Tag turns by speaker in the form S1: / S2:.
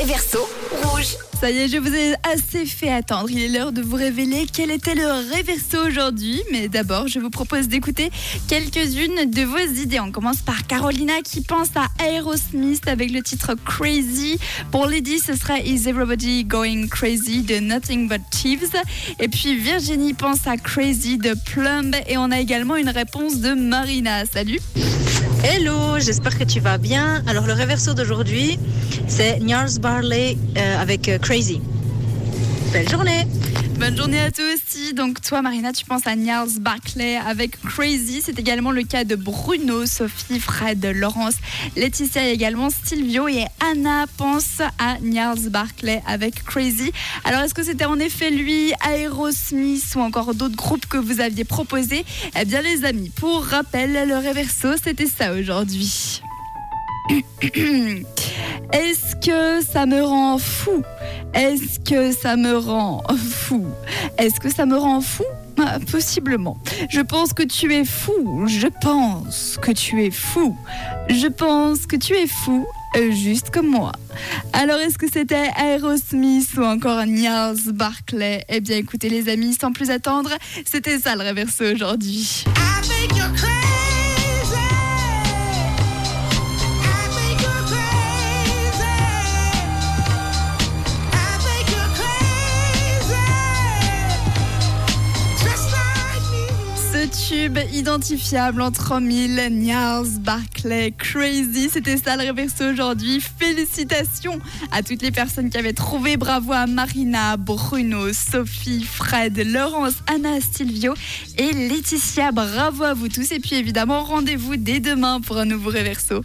S1: réverso rouge.
S2: Ça y est, je vous ai assez fait attendre. Il est l'heure de vous révéler quel était le réverso aujourd'hui. Mais d'abord, je vous propose d'écouter quelques-unes de vos idées. On commence par Carolina qui pense à Aerosmith avec le titre Crazy. Pour Lady, ce serait Is Everybody Going Crazy de Nothing But Thieves. Et puis Virginie pense à Crazy de Plumb. Et on a également une réponse de Marina. Salut
S3: Hello, j'espère que tu vas bien. Alors le réverso d'aujourd'hui, c'est Niels Barley euh, avec euh, Crazy. Belle journée
S2: Bonne journée à toi aussi. Donc toi Marina, tu penses à Niels Barclay avec Crazy. C'est également le cas de Bruno, Sophie, Fred, Laurence, Laetitia et également Silvio. Et Anna pense à Niels Barclay avec Crazy. Alors est-ce que c'était en effet lui, Aerosmith ou encore d'autres groupes que vous aviez proposés Eh bien les amis, pour rappel, le réverso, c'était ça aujourd'hui. Est-ce que ça me rend fou? Est-ce que ça me rend fou? Est-ce que ça me rend fou? Ah, Possiblement. Je pense que tu es fou. Je pense que tu es fou. Je pense que tu es fou. euh, Juste comme moi. Alors, est-ce que c'était Aerosmith ou encore Niels Barclay? Eh bien, écoutez, les amis, sans plus attendre, c'était ça le réverso aujourd'hui. Identifiable entre mille, Niels, Barclay, Crazy, c'était ça le réverso aujourd'hui. Félicitations à toutes les personnes qui avaient trouvé. Bravo à Marina, Bruno, Sophie, Fred, Laurence, Anna, Silvio et Laetitia. Bravo à vous tous. Et puis évidemment, rendez-vous dès demain pour un nouveau réverso.